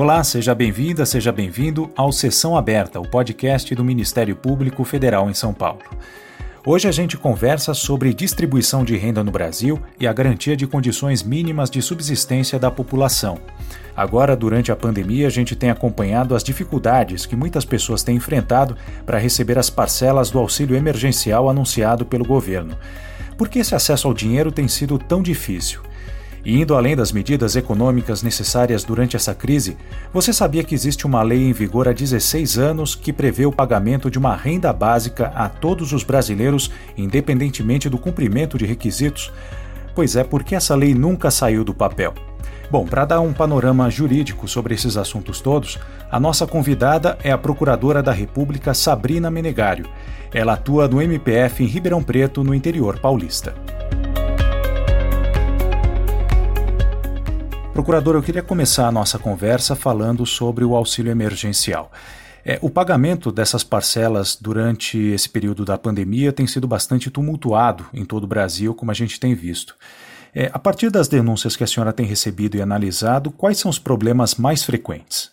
Olá, seja bem-vinda, seja bem-vindo ao Sessão Aberta, o podcast do Ministério Público Federal em São Paulo. Hoje a gente conversa sobre distribuição de renda no Brasil e a garantia de condições mínimas de subsistência da população. Agora, durante a pandemia, a gente tem acompanhado as dificuldades que muitas pessoas têm enfrentado para receber as parcelas do auxílio emergencial anunciado pelo governo. Por que esse acesso ao dinheiro tem sido tão difícil? E indo além das medidas econômicas necessárias durante essa crise, você sabia que existe uma lei em vigor há 16 anos que prevê o pagamento de uma renda básica a todos os brasileiros, independentemente do cumprimento de requisitos? Pois é, porque essa lei nunca saiu do papel. Bom, para dar um panorama jurídico sobre esses assuntos todos, a nossa convidada é a Procuradora da República Sabrina Menegário. Ela atua no MPF em Ribeirão Preto, no interior paulista. Procurador, eu queria começar a nossa conversa falando sobre o auxílio emergencial. É, o pagamento dessas parcelas durante esse período da pandemia tem sido bastante tumultuado em todo o Brasil, como a gente tem visto. É, a partir das denúncias que a senhora tem recebido e analisado, quais são os problemas mais frequentes?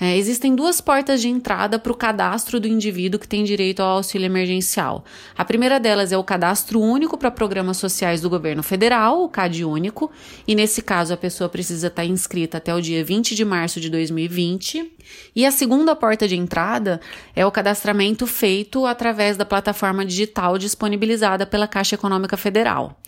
É, existem duas portas de entrada para o cadastro do indivíduo que tem direito ao auxílio emergencial. A primeira delas é o cadastro único para programas sociais do governo federal, o CAD único, e nesse caso a pessoa precisa estar inscrita até o dia 20 de março de 2020. E a segunda porta de entrada é o cadastramento feito através da plataforma digital disponibilizada pela Caixa Econômica Federal.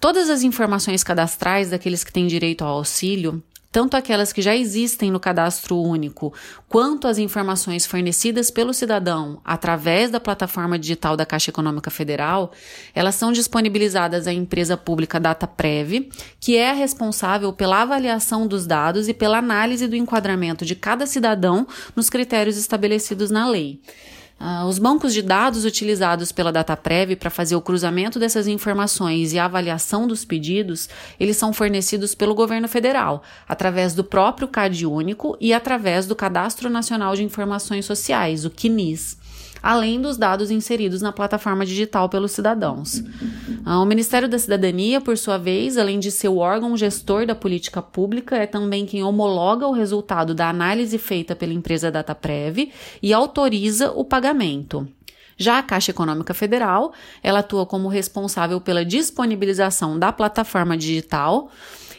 Todas as informações cadastrais daqueles que têm direito ao auxílio tanto aquelas que já existem no cadastro único, quanto as informações fornecidas pelo cidadão através da plataforma digital da Caixa Econômica Federal, elas são disponibilizadas à empresa pública DataPrev, que é a responsável pela avaliação dos dados e pela análise do enquadramento de cada cidadão nos critérios estabelecidos na lei. Uh, os bancos de dados utilizados pela DataPrev para fazer o cruzamento dessas informações e a avaliação dos pedidos, eles são fornecidos pelo governo federal, através do próprio CAD único e através do Cadastro Nacional de Informações Sociais, o CNIS além dos dados inseridos na plataforma digital pelos cidadãos. Ah, o Ministério da Cidadania, por sua vez, além de ser o órgão gestor da política pública, é também quem homologa o resultado da análise feita pela empresa DataPrev e autoriza o pagamento. Já a Caixa Econômica Federal, ela atua como responsável pela disponibilização da plataforma digital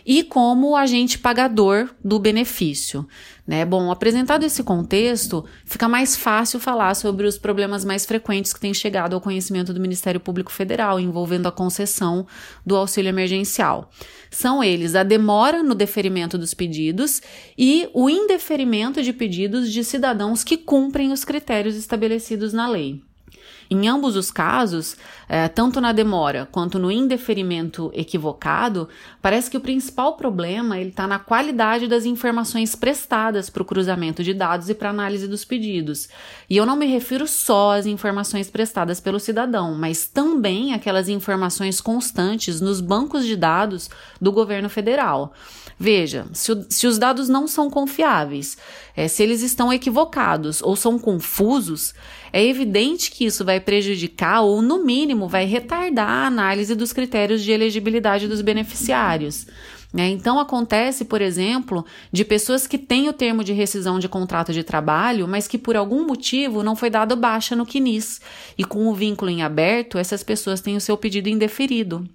e como agente pagador do benefício. Né? Bom, apresentado esse contexto, fica mais fácil falar sobre os problemas mais frequentes que têm chegado ao conhecimento do Ministério Público Federal envolvendo a concessão do auxílio emergencial. São eles a demora no deferimento dos pedidos e o indeferimento de pedidos de cidadãos que cumprem os critérios estabelecidos na lei. Em ambos os casos, é, tanto na demora quanto no indeferimento equivocado, parece que o principal problema está na qualidade das informações prestadas para o cruzamento de dados e para análise dos pedidos. E eu não me refiro só às informações prestadas pelo cidadão, mas também aquelas informações constantes nos bancos de dados do governo federal. Veja, se, o, se os dados não são confiáveis, é, se eles estão equivocados ou são confusos, é evidente que isso vai prejudicar ou, no mínimo, vai retardar a análise dos critérios de elegibilidade dos beneficiários. Né? Então, acontece, por exemplo, de pessoas que têm o termo de rescisão de contrato de trabalho, mas que por algum motivo não foi dado baixa no CNIS. E com o vínculo em aberto, essas pessoas têm o seu pedido indeferido.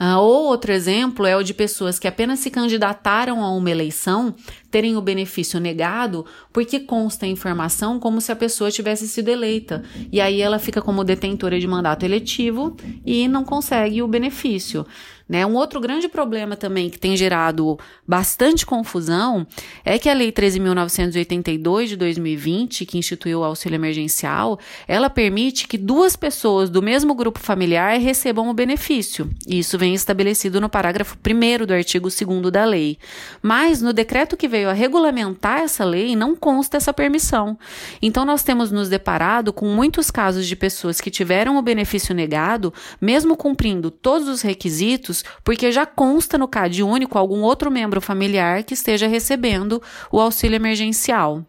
Uh, ou outro exemplo é o de pessoas que apenas se candidataram a uma eleição terem o benefício negado porque consta a informação como se a pessoa tivesse sido eleita. E aí ela fica como detentora de mandato eletivo e não consegue o benefício. Né? Um outro grande problema também que tem gerado bastante confusão é que a Lei 13.982 de 2020, que instituiu o auxílio emergencial, ela permite que duas pessoas do mesmo grupo familiar recebam o benefício. Isso vem estabelecido no parágrafo 1 do artigo 2 da lei. Mas no decreto que veio a regulamentar essa lei, não consta essa permissão. Então, nós temos nos deparado com muitos casos de pessoas que tiveram o benefício negado, mesmo cumprindo todos os requisitos porque já consta no CAD único algum outro membro familiar que esteja recebendo o auxílio emergencial.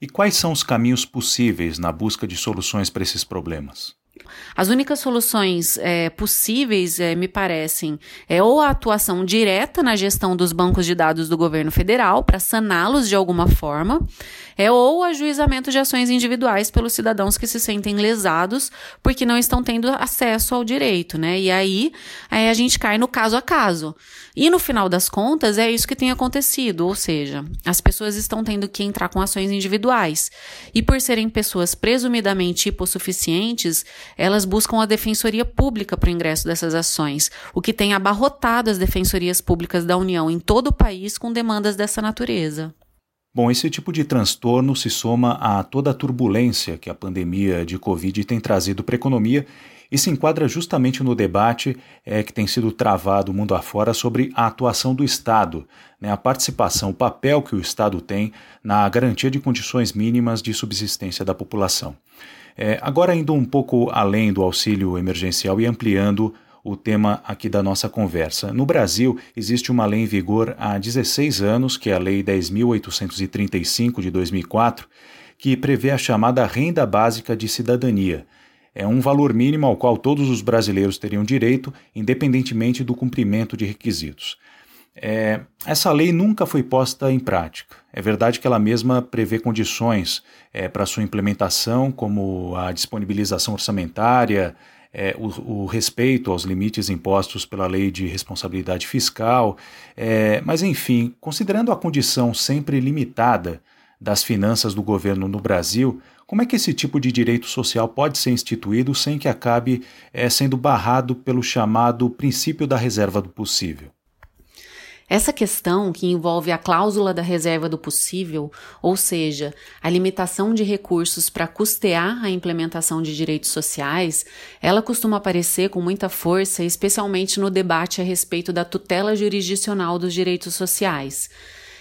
E quais são os caminhos possíveis na busca de soluções para esses problemas? As únicas soluções é, possíveis, é, me parecem, é ou a atuação direta na gestão dos bancos de dados do governo federal para saná-los de alguma forma, é ou ajuizamento de ações individuais pelos cidadãos que se sentem lesados porque não estão tendo acesso ao direito, né? E aí, aí a gente cai no caso a caso. E no final das contas, é isso que tem acontecido, ou seja, as pessoas estão tendo que entrar com ações individuais. E por serem pessoas presumidamente hipossuficientes, elas buscam a defensoria pública para o ingresso dessas ações, o que tem abarrotado as defensorias públicas da União em todo o país com demandas dessa natureza. Bom, esse tipo de transtorno se soma a toda a turbulência que a pandemia de Covid tem trazido para a economia e se enquadra justamente no debate é, que tem sido travado mundo afora sobre a atuação do Estado, né, a participação, o papel que o Estado tem na garantia de condições mínimas de subsistência da população. É, agora, indo um pouco além do auxílio emergencial e ampliando o tema aqui da nossa conversa. No Brasil, existe uma lei em vigor há 16 anos, que é a Lei 10.835 de 2004, que prevê a chamada Renda Básica de Cidadania. É um valor mínimo ao qual todos os brasileiros teriam direito, independentemente do cumprimento de requisitos. É, essa lei nunca foi posta em prática. É verdade que ela mesma prevê condições é, para sua implementação, como a disponibilização orçamentária, é, o, o, respeito aos limites impostos pela lei de responsabilidade fiscal, é, mas enfim, considerando a condição sempre limitada das finanças do governo no Brasil, como é que esse tipo de direito social pode ser instituído sem que acabe é, sendo barrado pelo chamado princípio da reserva do possível? Essa questão, que envolve a cláusula da reserva do possível, ou seja, a limitação de recursos para custear a implementação de direitos sociais, ela costuma aparecer com muita força, especialmente no debate a respeito da tutela jurisdicional dos direitos sociais.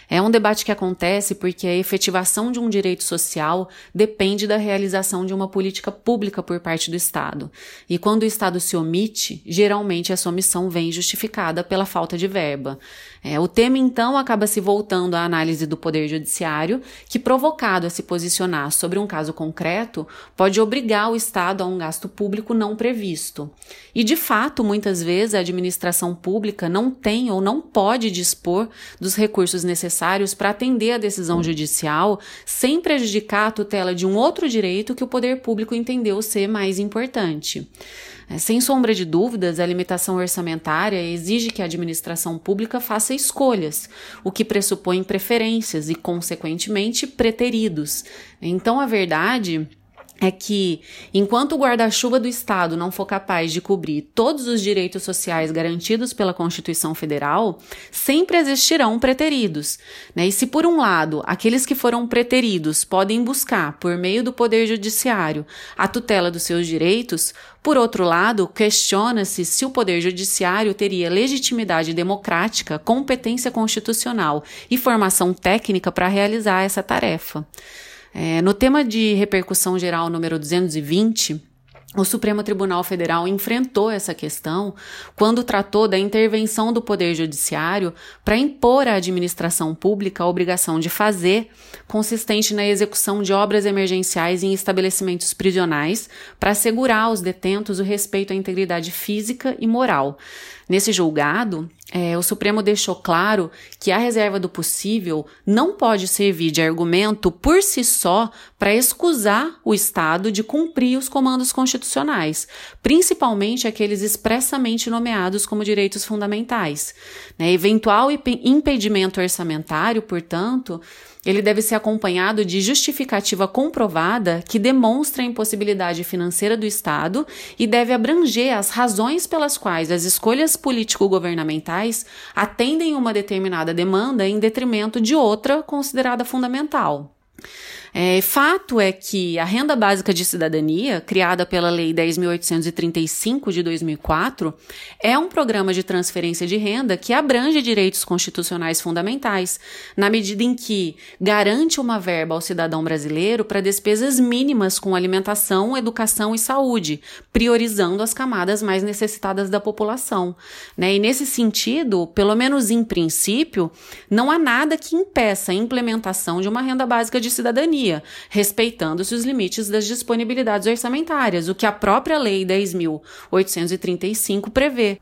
É um debate que acontece porque a efetivação de um direito social depende da realização de uma política pública por parte do Estado. E quando o Estado se omite, geralmente essa omissão vem justificada pela falta de verba. É, o tema, então, acaba se voltando à análise do Poder Judiciário, que, provocado a se posicionar sobre um caso concreto, pode obrigar o Estado a um gasto público não previsto. E, de fato, muitas vezes a administração pública não tem ou não pode dispor dos recursos necessários para atender a decisão judicial sem prejudicar a tutela de um outro direito que o poder público entendeu ser mais importante. É, sem sombra de dúvidas, a limitação orçamentária exige que a administração pública faça escolhas, o que pressupõe preferências e, consequentemente, preteridos. Então, a verdade é que, enquanto o guarda-chuva do Estado não for capaz de cobrir todos os direitos sociais garantidos pela Constituição Federal, sempre existirão preteridos. Né? E se, por um lado, aqueles que foram preteridos podem buscar, por meio do Poder Judiciário, a tutela dos seus direitos, por outro lado, questiona-se se o Poder Judiciário teria legitimidade democrática, competência constitucional e formação técnica para realizar essa tarefa. É, no tema de repercussão geral número 220, o Supremo Tribunal Federal enfrentou essa questão quando tratou da intervenção do Poder Judiciário para impor à administração pública a obrigação de fazer, consistente na execução de obras emergenciais em estabelecimentos prisionais, para assegurar aos detentos o respeito à integridade física e moral. Nesse julgado, é, o Supremo deixou claro que a reserva do possível não pode servir de argumento por si só para excusar o Estado de cumprir os comandos constitucionais, principalmente aqueles expressamente nomeados como direitos fundamentais. Né? Eventual impedimento orçamentário, portanto, ele deve ser acompanhado de justificativa comprovada que demonstra a impossibilidade financeira do Estado e deve abranger as razões pelas quais as escolhas político-governamentais atendem uma determinada demanda em detrimento de outra considerada fundamental. É, fato é que a renda básica de cidadania, criada pela Lei 10.835 de 2004, é um programa de transferência de renda que abrange direitos constitucionais fundamentais, na medida em que garante uma verba ao cidadão brasileiro para despesas mínimas com alimentação, educação e saúde, priorizando as camadas mais necessitadas da população. Né? E nesse sentido, pelo menos em princípio, não há nada que impeça a implementação de uma renda básica de cidadania respeitando-se os limites das disponibilidades orçamentárias, o que a própria Lei 10.835 prevê.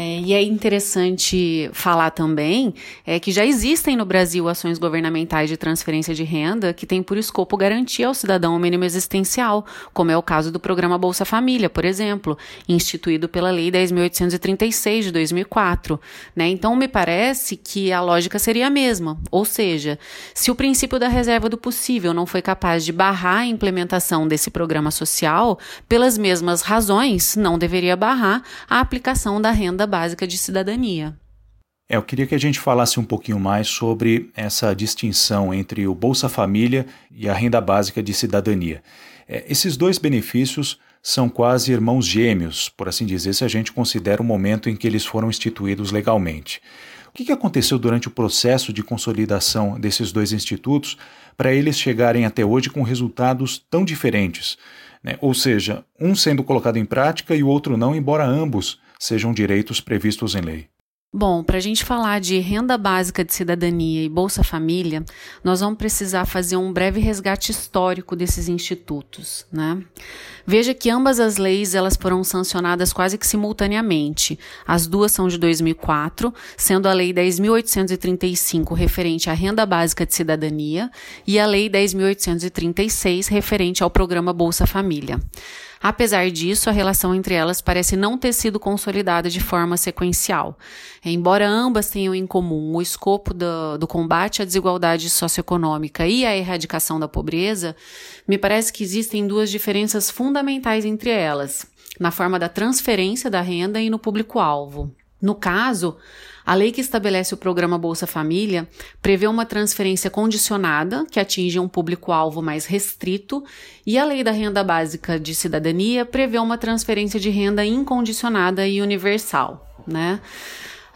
É, e é interessante falar também é, que já existem no Brasil ações governamentais de transferência de renda que têm por escopo garantir ao cidadão o mínimo existencial, como é o caso do programa Bolsa Família, por exemplo, instituído pela Lei 10.836 de 2004. Né? Então, me parece que a lógica seria a mesma, ou seja, se o princípio da reserva do possível não foi capaz de barrar a implementação desse programa social, pelas mesmas razões, não deveria barrar a aplicação da renda básica de cidadania. É, eu queria que a gente falasse um pouquinho mais sobre essa distinção entre o Bolsa Família e a renda básica de cidadania. É, esses dois benefícios são quase irmãos gêmeos, por assim dizer, se a gente considera o momento em que eles foram instituídos legalmente. O que aconteceu durante o processo de consolidação desses dois institutos para eles chegarem até hoje com resultados tão diferentes? Né? Ou seja, um sendo colocado em prática e o outro não, embora ambos sejam direitos previstos em lei. Bom, para a gente falar de renda básica de cidadania e Bolsa Família, nós vamos precisar fazer um breve resgate histórico desses institutos, né? Veja que ambas as leis elas foram sancionadas quase que simultaneamente. As duas são de 2004, sendo a Lei 10.835 referente à renda básica de cidadania e a Lei 10.836 referente ao programa Bolsa Família. Apesar disso, a relação entre elas parece não ter sido consolidada de forma sequencial. Embora ambas tenham em comum o escopo do, do combate à desigualdade socioeconômica e à erradicação da pobreza, me parece que existem duas diferenças fundamentais entre elas, na forma da transferência da renda e no público-alvo. No caso, a lei que estabelece o programa Bolsa Família prevê uma transferência condicionada, que atinge um público-alvo mais restrito, e a lei da renda básica de cidadania prevê uma transferência de renda incondicionada e universal. Né?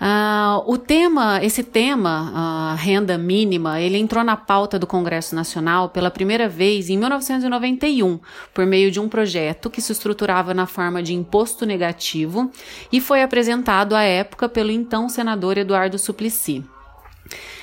Uh, o tema, esse tema, uh, renda mínima, ele entrou na pauta do Congresso Nacional pela primeira vez em 1991, por meio de um projeto que se estruturava na forma de imposto negativo e foi apresentado à época pelo então senador Eduardo Suplicy.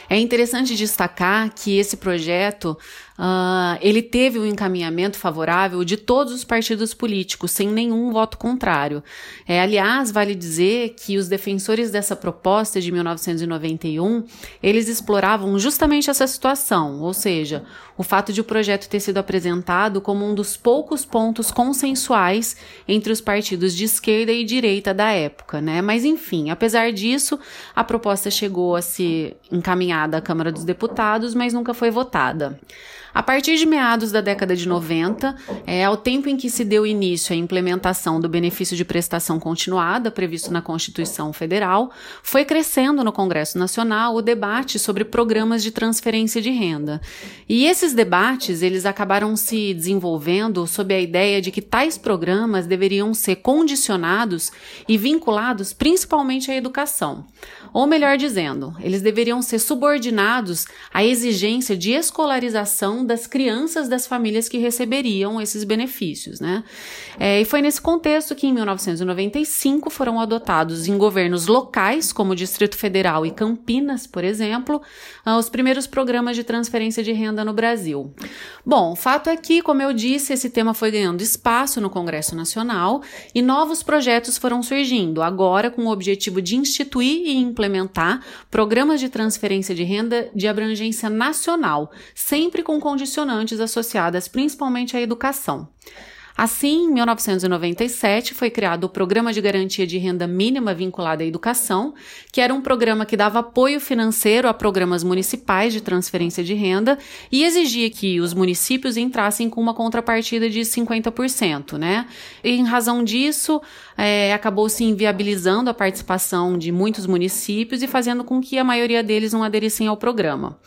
É interessante destacar que esse projeto uh, ele teve um encaminhamento favorável de todos os partidos políticos, sem nenhum voto contrário. É, aliás, vale dizer que os defensores dessa proposta de 1991 eles exploravam justamente essa situação, ou seja, o fato de o projeto ter sido apresentado como um dos poucos pontos consensuais entre os partidos de esquerda e direita da época, né? Mas enfim, apesar disso, a proposta chegou a ser encaminhada à Câmara dos Deputados, mas nunca foi votada. A partir de meados da década de 90, é ao tempo em que se deu início à implementação do benefício de prestação continuada previsto na Constituição Federal, foi crescendo no Congresso Nacional o debate sobre programas de transferência de renda. E esses debates, eles acabaram se desenvolvendo sob a ideia de que tais programas deveriam ser condicionados e vinculados principalmente à educação. Ou melhor dizendo, eles deveriam ser subordinados à exigência de escolarização das crianças das famílias que receberiam esses benefícios, né? É, e foi nesse contexto que, em 1995, foram adotados em governos locais, como o Distrito Federal e Campinas, por exemplo, ah, os primeiros programas de transferência de renda no Brasil. Bom, fato é que, como eu disse, esse tema foi ganhando espaço no Congresso Nacional e novos projetos foram surgindo, agora com o objetivo de instituir e implementar programas de transferência de renda de abrangência nacional, sempre com condicionantes associadas principalmente à educação. Assim, em 1997, foi criado o Programa de Garantia de Renda Mínima Vinculada à Educação, que era um programa que dava apoio financeiro a programas municipais de transferência de renda e exigia que os municípios entrassem com uma contrapartida de 50%, né? E, em razão disso, é, acabou se inviabilizando a participação de muitos municípios e fazendo com que a maioria deles não aderissem ao programa.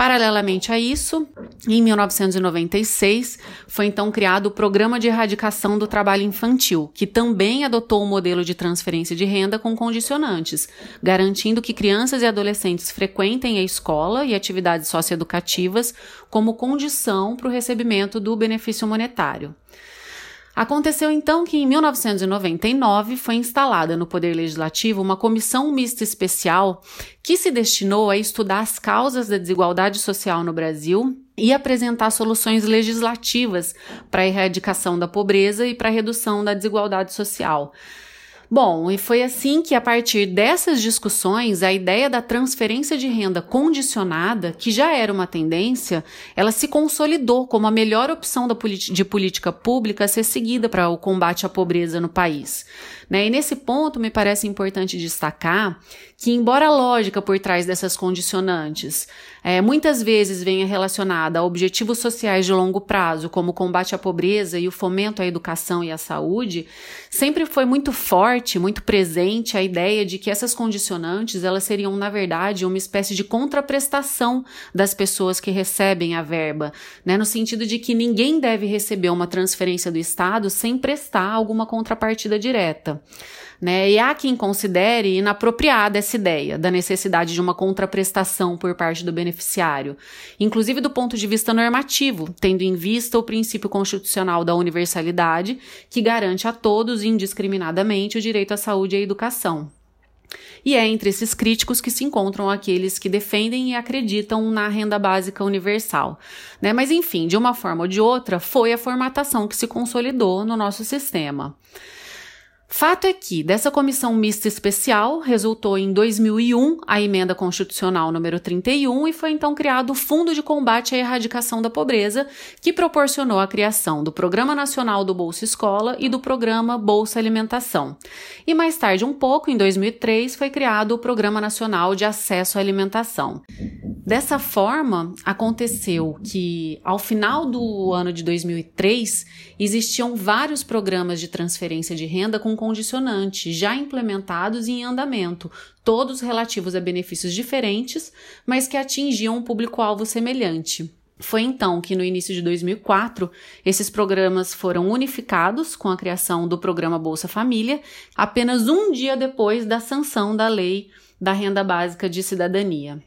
Paralelamente a isso, em 1996, foi então criado o Programa de Erradicação do Trabalho Infantil, que também adotou o um modelo de transferência de renda com condicionantes, garantindo que crianças e adolescentes frequentem a escola e atividades socioeducativas como condição para o recebimento do benefício monetário. Aconteceu então que em 1999 foi instalada no Poder Legislativo uma comissão mista especial que se destinou a estudar as causas da desigualdade social no Brasil e apresentar soluções legislativas para a erradicação da pobreza e para a redução da desigualdade social. Bom, e foi assim que, a partir dessas discussões, a ideia da transferência de renda condicionada, que já era uma tendência, ela se consolidou como a melhor opção de política pública a ser seguida para o combate à pobreza no país. Né? E nesse ponto, me parece importante destacar que, embora a lógica por trás dessas condicionantes é, muitas vezes venha relacionada a objetivos sociais de longo prazo, como o combate à pobreza e o fomento à educação e à saúde, sempre foi muito forte, muito presente a ideia de que essas condicionantes elas seriam, na verdade, uma espécie de contraprestação das pessoas que recebem a verba, né? no sentido de que ninguém deve receber uma transferência do Estado sem prestar alguma contrapartida direta. Né? E há quem considere inapropriada essa ideia da necessidade de uma contraprestação por parte do beneficiário, inclusive do ponto de vista normativo, tendo em vista o princípio constitucional da universalidade, que garante a todos indiscriminadamente o direito à saúde e à educação. E é entre esses críticos que se encontram aqueles que defendem e acreditam na renda básica universal. Né? Mas, enfim, de uma forma ou de outra, foi a formatação que se consolidou no nosso sistema. Fato é que dessa comissão mista especial resultou em 2001 a emenda constitucional número 31 e foi então criado o Fundo de Combate à Erradicação da Pobreza, que proporcionou a criação do Programa Nacional do Bolsa Escola e do Programa Bolsa Alimentação. E mais tarde um pouco, em 2003, foi criado o Programa Nacional de Acesso à Alimentação. Dessa forma, aconteceu que ao final do ano de 2003 existiam vários programas de transferência de renda com condicionante já implementados e em andamento, todos relativos a benefícios diferentes, mas que atingiam um público-alvo semelhante. Foi então que, no início de 2004, esses programas foram unificados com a criação do programa Bolsa Família, apenas um dia depois da sanção da lei da renda básica de cidadania.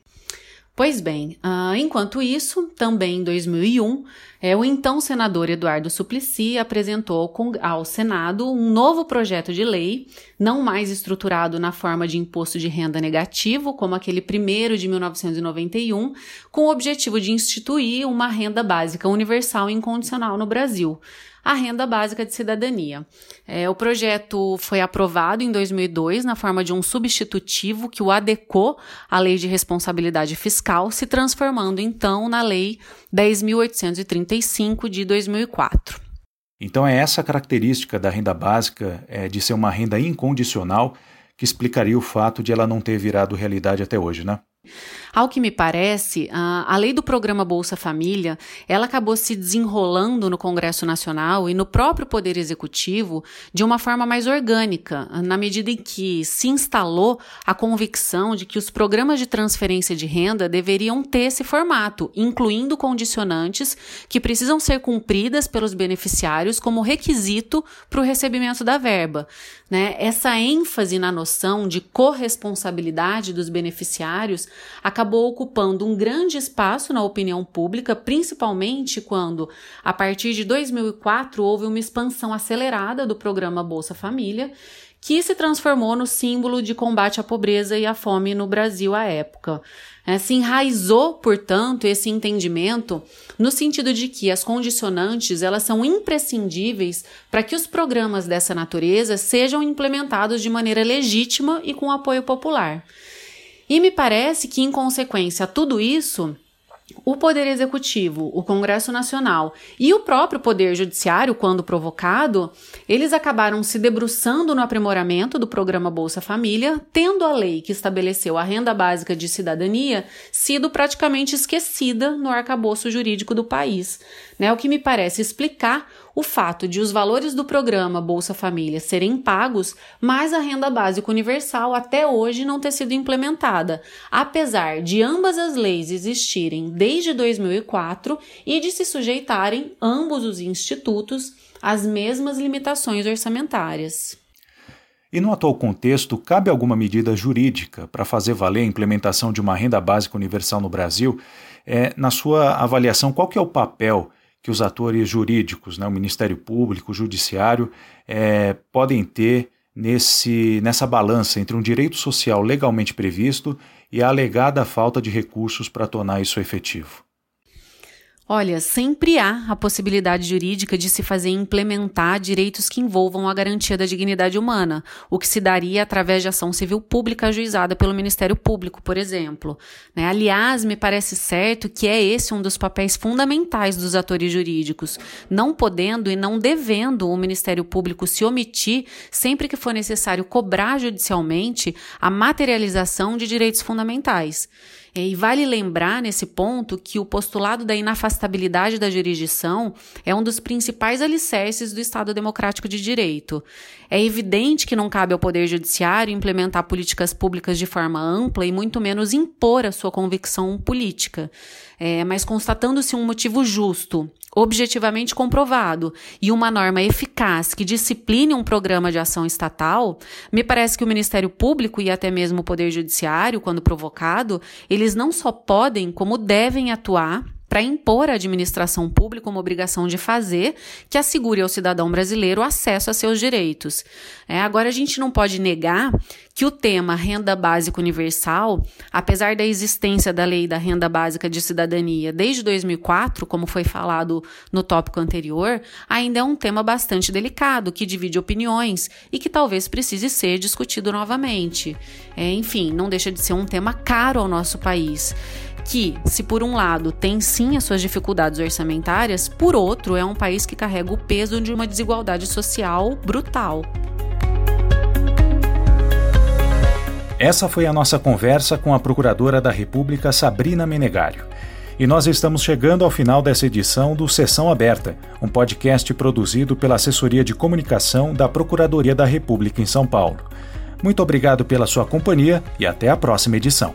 Pois bem, uh, enquanto isso, também em 2001, é, o então senador Eduardo Suplicy apresentou ao Senado um novo projeto de lei, não mais estruturado na forma de imposto de renda negativo, como aquele primeiro de 1991, com o objetivo de instituir uma renda básica universal e incondicional no Brasil a renda básica de cidadania. É, o projeto foi aprovado em 2002 na forma de um substitutivo que o adequou à Lei de Responsabilidade Fiscal, se transformando então na Lei 10.835 de 2004. Então é essa característica da renda básica é, de ser uma renda incondicional que explicaria o fato de ela não ter virado realidade até hoje, né? Ao que me parece, a lei do programa Bolsa Família, ela acabou se desenrolando no Congresso Nacional e no próprio Poder Executivo de uma forma mais orgânica, na medida em que se instalou a convicção de que os programas de transferência de renda deveriam ter esse formato, incluindo condicionantes que precisam ser cumpridas pelos beneficiários como requisito para o recebimento da verba. Né? Essa ênfase na noção de corresponsabilidade dos beneficiários acabou ocupando um grande espaço na opinião pública, principalmente quando, a partir de 2004, houve uma expansão acelerada do programa Bolsa Família, que se transformou no símbolo de combate à pobreza e à fome no Brasil à época. É, se enraizou, portanto, esse entendimento no sentido de que as condicionantes elas são imprescindíveis para que os programas dessa natureza sejam implementados de maneira legítima e com apoio popular. E me parece que, em consequência a tudo isso, o Poder Executivo, o Congresso Nacional e o próprio Poder Judiciário, quando provocado, eles acabaram se debruçando no aprimoramento do programa Bolsa Família, tendo a lei que estabeleceu a renda básica de cidadania sido praticamente esquecida no arcabouço jurídico do país, né? O que me parece explicar o fato de os valores do programa Bolsa Família serem pagos, mas a renda básica universal até hoje não ter sido implementada, apesar de ambas as leis existirem desde 2004 e de se sujeitarem ambos os institutos às mesmas limitações orçamentárias. E no atual contexto, cabe alguma medida jurídica para fazer valer a implementação de uma renda básica universal no Brasil? É, na sua avaliação, qual que é o papel que os atores jurídicos, né, o Ministério Público, o Judiciário, é, podem ter nesse, nessa balança entre um direito social legalmente previsto e a alegada falta de recursos para tornar isso efetivo? Olha, sempre há a possibilidade jurídica de se fazer implementar direitos que envolvam a garantia da dignidade humana, o que se daria através de ação civil pública ajuizada pelo Ministério Público, por exemplo. Né? Aliás, me parece certo que é esse um dos papéis fundamentais dos atores jurídicos, não podendo e não devendo o Ministério Público se omitir sempre que for necessário cobrar judicialmente a materialização de direitos fundamentais. E vale lembrar nesse ponto que o postulado da inafastabilidade da jurisdição é um dos principais alicerces do Estado Democrático de Direito. É evidente que não cabe ao Poder Judiciário implementar políticas públicas de forma ampla e muito menos impor a sua convicção política. É, mas constatando-se um motivo justo, objetivamente comprovado. E uma norma eficaz que discipline um programa de ação estatal, me parece que o Ministério Público e até mesmo o Poder Judiciário, quando provocado, eles não só podem, como devem atuar para impor à administração pública uma obrigação de fazer que assegure ao cidadão brasileiro acesso a seus direitos. É, agora, a gente não pode negar que o tema renda básica universal, apesar da existência da lei da renda básica de cidadania desde 2004, como foi falado no tópico anterior, ainda é um tema bastante delicado, que divide opiniões e que talvez precise ser discutido novamente. É, enfim, não deixa de ser um tema caro ao nosso país que, se por um lado tem sim as suas dificuldades orçamentárias, por outro é um país que carrega o peso de uma desigualdade social brutal. Essa foi a nossa conversa com a Procuradora da República Sabrina Menegário. E nós estamos chegando ao final dessa edição do Sessão Aberta, um podcast produzido pela Assessoria de Comunicação da Procuradoria da República em São Paulo. Muito obrigado pela sua companhia e até a próxima edição.